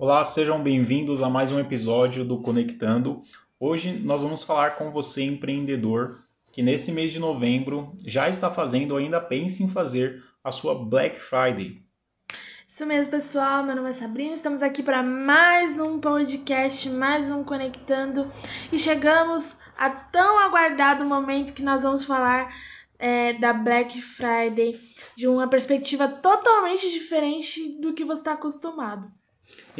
Olá, sejam bem-vindos a mais um episódio do Conectando. Hoje nós vamos falar com você, empreendedor, que nesse mês de novembro já está fazendo ou ainda pensa em fazer a sua Black Friday. Isso mesmo, pessoal. Meu nome é Sabrina. Estamos aqui para mais um podcast, mais um Conectando. E chegamos a tão aguardado momento que nós vamos falar é, da Black Friday de uma perspectiva totalmente diferente do que você está acostumado.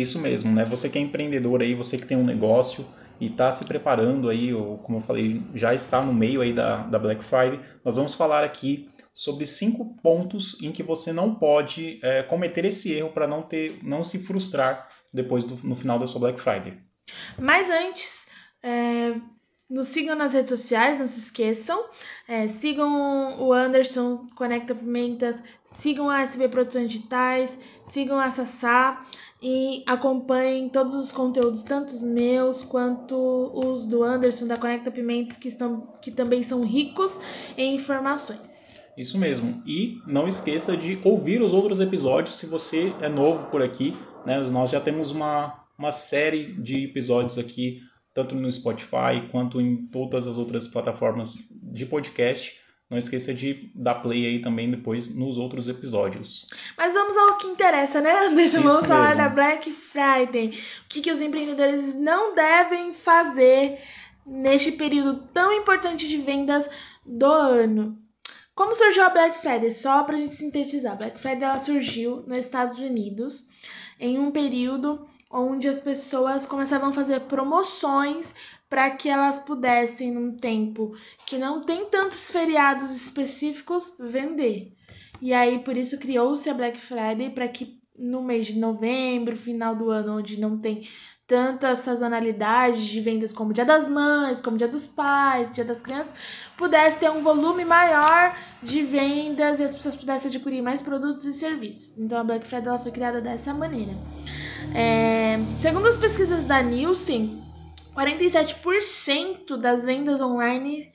Isso mesmo, né? Você que é empreendedor aí, você que tem um negócio e está se preparando aí, ou como eu falei, já está no meio aí da, da Black Friday, nós vamos falar aqui sobre cinco pontos em que você não pode é, cometer esse erro para não ter, não se frustrar depois do, no final da sua Black Friday. Mas antes, é, nos sigam nas redes sociais, não se esqueçam. É, sigam o Anderson Conecta Pimentas, sigam a SB Produções Digitais, sigam a Sassá e acompanhem todos os conteúdos, tanto os meus quanto os do Anderson da Conecta Pimentas, que, estão, que também são ricos em informações. Isso mesmo. E não esqueça de ouvir os outros episódios se você é novo por aqui. Né? Nós já temos uma, uma série de episódios aqui, tanto no Spotify quanto em todas as outras plataformas de podcast. Não esqueça de dar play aí também depois nos outros episódios. Mas vamos ao que interessa, né, Anderson? Isso vamos falar mesmo. da Black Friday. O que, que os empreendedores não devem fazer neste período tão importante de vendas do ano. Como surgiu a Black Friday? Só para a gente sintetizar, a Black Friday ela surgiu nos Estados Unidos em um período onde as pessoas começavam a fazer promoções para que elas pudessem, num tempo que não tem tantos feriados específicos, vender. E aí, por isso, criou-se a Black Friday para que no mês de novembro, final do ano, onde não tem tanta sazonalidade de vendas como Dia das Mães, como Dia dos Pais, Dia das Crianças, pudesse ter um volume maior de vendas e as pessoas pudessem adquirir mais produtos e serviços. Então a Black Friday ela foi criada dessa maneira. É, segundo as pesquisas da Nielsen, 47% das vendas online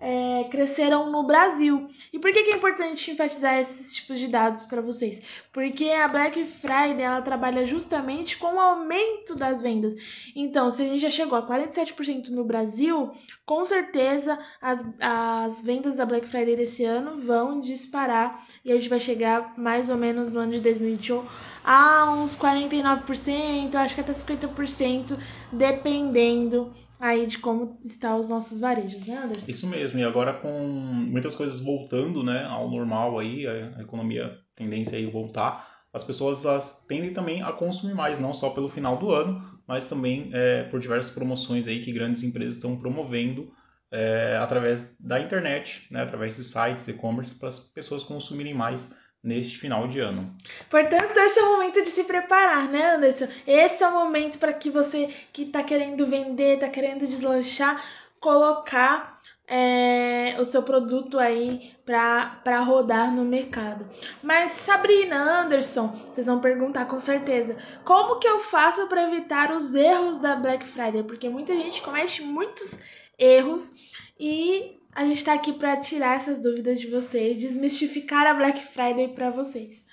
é, cresceram no Brasil. E por que, que é importante enfatizar esses tipos de dados para vocês? Porque a Black Friday ela trabalha justamente com o aumento das vendas. Então, se a gente já chegou a 47% no Brasil, com certeza as, as vendas da Black Friday desse ano vão disparar e a gente vai chegar mais ou menos no ano de 2021 a uns 49%, acho que até 50%, dependendo aí de como estão os nossos varejos, né, Anderson? Isso mesmo, e agora com muitas coisas voltando né, ao normal aí, a economia tendência aí voltar, as pessoas as, tendem também a consumir mais, não só pelo final do ano, mas também é, por diversas promoções aí que grandes empresas estão promovendo é, através da internet, né, através de sites, e-commerce, para as pessoas consumirem mais neste final de ano. Portanto, esse é o momento de se preparar, né, Anderson? Esse é o momento para que você que está querendo vender, está querendo deslanchar, colocar é, o seu produto aí para rodar no mercado. Mas Sabrina, Anderson, vocês vão perguntar com certeza, como que eu faço para evitar os erros da Black Friday? Porque muita gente comete muitos erros e a gente está aqui para tirar essas dúvidas de vocês, desmistificar a Black Friday para vocês.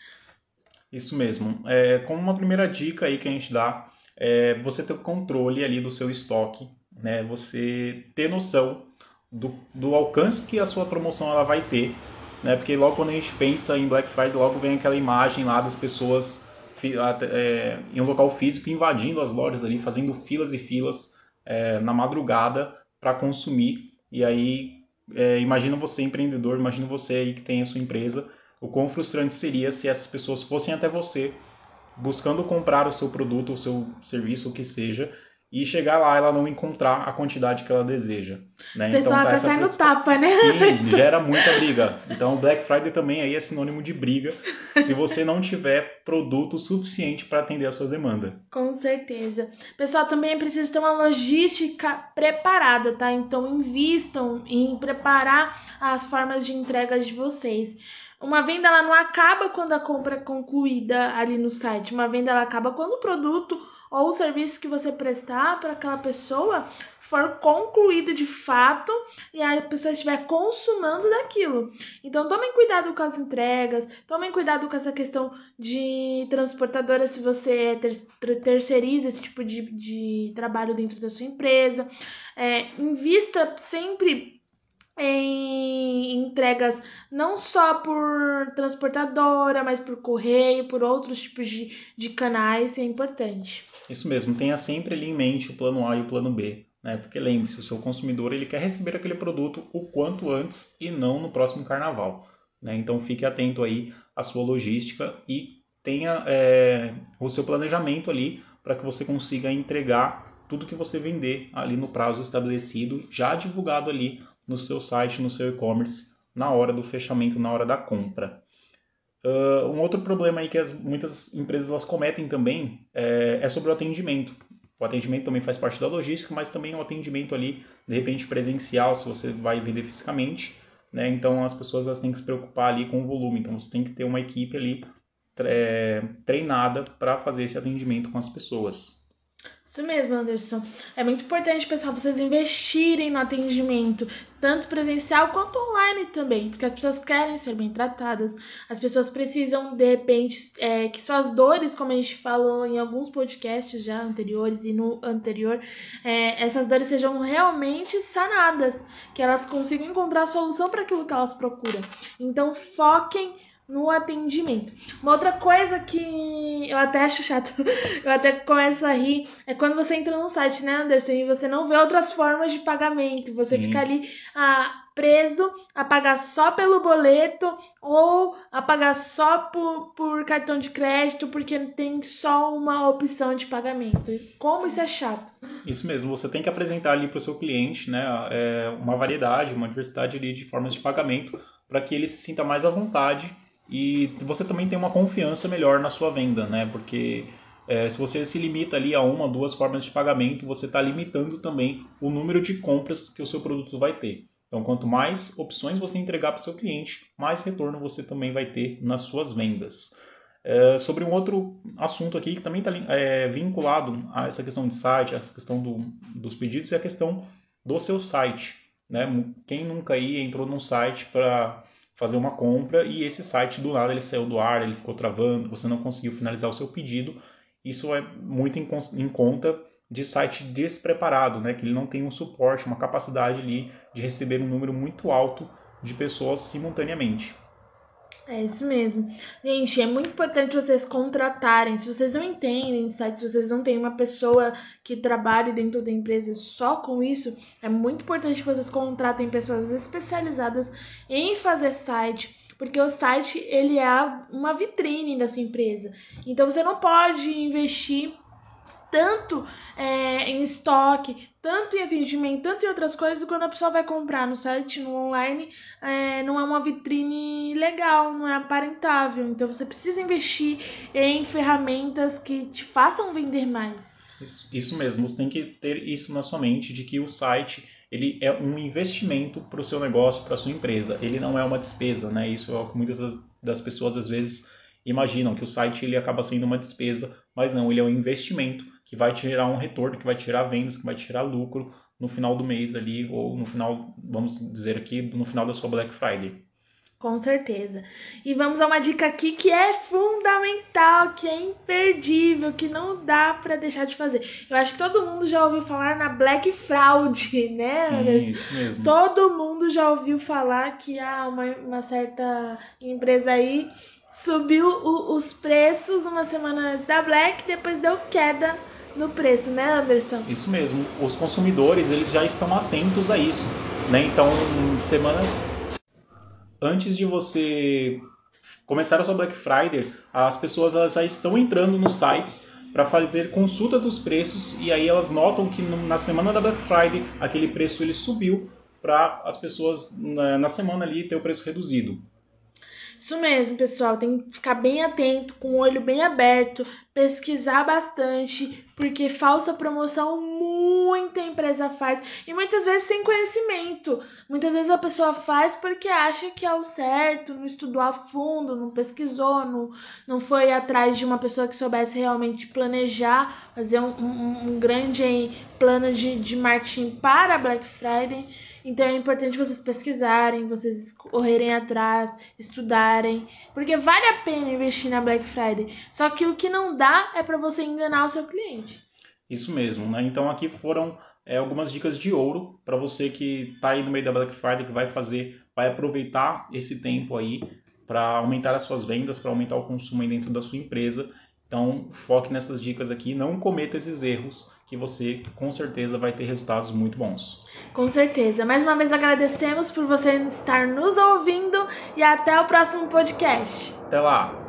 Isso mesmo. É, como uma primeira dica aí que a gente dá, é você ter o controle ali do seu estoque, né? Você ter noção do, do alcance que a sua promoção ela vai ter, né? Porque logo quando a gente pensa em Black Friday, logo vem aquela imagem lá das pessoas é, em um local físico invadindo as lojas ali, fazendo filas e filas é, na madrugada para consumir. E aí, é, imagina você empreendedor, imagina você aí que tem a sua empresa, o quão frustrante seria se essas pessoas fossem até você buscando comprar o seu produto, o seu serviço, o que seja, e chegar lá ela não encontrar a quantidade que ela deseja. Né? O pessoal então, tá essa saindo tapa, né? Sim, gera muita briga. Então o Black Friday também aí é sinônimo de briga se você não tiver produto suficiente para atender a sua demanda. Com certeza. Pessoal, também é preciso ter uma logística preparada, tá? Então, invistam em preparar as formas de entrega de vocês. Uma venda ela não acaba quando a compra é concluída ali no site. Uma venda ela acaba quando o produto ou o serviço que você prestar para aquela pessoa for concluído de fato e a pessoa estiver consumando daquilo. Então tomem cuidado com as entregas, tomem cuidado com essa questão de transportadora se você ter, terceiriza esse tipo de, de trabalho dentro da sua empresa. É, invista sempre em entregas não só por transportadora, mas por correio, por outros tipos de, de canais, é importante. Isso mesmo, tenha sempre ali em mente o plano A e o plano B. Né? Porque lembre-se, o seu consumidor ele quer receber aquele produto o quanto antes e não no próximo carnaval. Né? Então fique atento aí à sua logística e tenha é, o seu planejamento ali para que você consiga entregar tudo que você vender ali no prazo estabelecido, já divulgado ali no seu site, no seu e-commerce, na hora do fechamento, na hora da compra. Uh, um outro problema aí que as, muitas empresas elas cometem também é, é, sobre o atendimento. O atendimento também faz parte da logística, mas também o atendimento ali, de repente, presencial, se você vai vender fisicamente. Né? Então, as pessoas elas têm que se preocupar ali com o volume. Então, você tem que ter uma equipe ali é, treinada para fazer esse atendimento com as pessoas. Isso mesmo, Anderson. É muito importante, pessoal, vocês investirem no atendimento, tanto presencial quanto online também, porque as pessoas querem ser bem tratadas, as pessoas precisam, de repente, é, que suas dores, como a gente falou em alguns podcasts já anteriores e no anterior, é, essas dores sejam realmente sanadas, que elas consigam encontrar a solução para aquilo que elas procuram. Então, foquem no atendimento. Uma outra coisa que eu até acho chato, eu até começo a rir, é quando você entra no site, né, Anderson, e você não vê outras formas de pagamento. Você Sim. fica ali ah, preso a pagar só pelo boleto ou a pagar só por, por cartão de crédito, porque tem só uma opção de pagamento. Como isso é chato. Isso mesmo, você tem que apresentar ali para o seu cliente né, é, uma variedade, uma diversidade ali de formas de pagamento para que ele se sinta mais à vontade e você também tem uma confiança melhor na sua venda, né? Porque é, se você se limita ali a uma, duas formas de pagamento, você está limitando também o número de compras que o seu produto vai ter. Então, quanto mais opções você entregar para o seu cliente, mais retorno você também vai ter nas suas vendas. É, sobre um outro assunto aqui que também está é, vinculado a essa questão de site, a questão do, dos pedidos, é a questão do seu site. Né? Quem nunca aí entrou num site para fazer uma compra e esse site do nada ele saiu do ar, ele ficou travando, você não conseguiu finalizar o seu pedido. Isso é muito em, em conta de site despreparado, né? que ele não tem um suporte, uma capacidade ali de receber um número muito alto de pessoas simultaneamente. É isso mesmo. Gente, é muito importante vocês contratarem. Se vocês não entendem site, se vocês não têm uma pessoa que trabalhe dentro da empresa só com isso, é muito importante que vocês contratem pessoas especializadas em fazer site, porque o site ele é uma vitrine da sua empresa. Então você não pode investir tanto é, em estoque, tanto em atendimento, tanto em outras coisas, quando a pessoa vai comprar no site, no online, é, não é uma vitrine legal, não é aparentável. Então você precisa investir em ferramentas que te façam vender mais. Isso, isso mesmo, você tem que ter isso na sua mente de que o site ele é um investimento para o seu negócio, para a sua empresa. Ele não é uma despesa, né? Isso é o que muitas das pessoas às vezes imaginam que o site ele acaba sendo uma despesa, mas não, ele é um investimento que vai te gerar um retorno, que vai te gerar vendas, que vai te gerar lucro no final do mês ali, ou no final, vamos dizer aqui, no final da sua Black Friday. Com certeza. E vamos a uma dica aqui que é fundamental, que é imperdível, que não dá para deixar de fazer. Eu acho que todo mundo já ouviu falar na Black Fraud, né? Sim, isso mesmo. Todo mundo já ouviu falar que há uma, uma certa empresa aí subiu o, os preços uma semana antes da Black, depois deu queda no preço, né, Anderson? Isso mesmo. Os consumidores eles já estão atentos a isso, né? Então, semanas antes de você começar a sua Black Friday, as pessoas já estão entrando nos sites para fazer consulta dos preços e aí elas notam que na semana da Black Friday aquele preço ele subiu para as pessoas na semana ali ter o preço reduzido. Isso mesmo, pessoal. Tem que ficar bem atento, com o olho bem aberto, pesquisar bastante, porque falsa promoção muita empresa faz e muitas vezes sem conhecimento. Muitas vezes a pessoa faz porque acha que é o certo, não estudou a fundo, não pesquisou, não, não foi atrás de uma pessoa que soubesse realmente planejar, fazer um, um, um grande plano de, de marketing para Black Friday. Então é importante vocês pesquisarem, vocês correrem atrás, estudarem, porque vale a pena investir na Black Friday. Só que o que não dá é para você enganar o seu cliente. Isso mesmo, né? Então aqui foram é, algumas dicas de ouro para você que está aí no meio da Black Friday, que vai fazer, vai aproveitar esse tempo aí para aumentar as suas vendas, para aumentar o consumo aí dentro da sua empresa então, foque nessas dicas aqui, não cometa esses erros, que você com certeza vai ter resultados muito bons. Com certeza. Mais uma vez agradecemos por você estar nos ouvindo e até o próximo podcast. Até lá.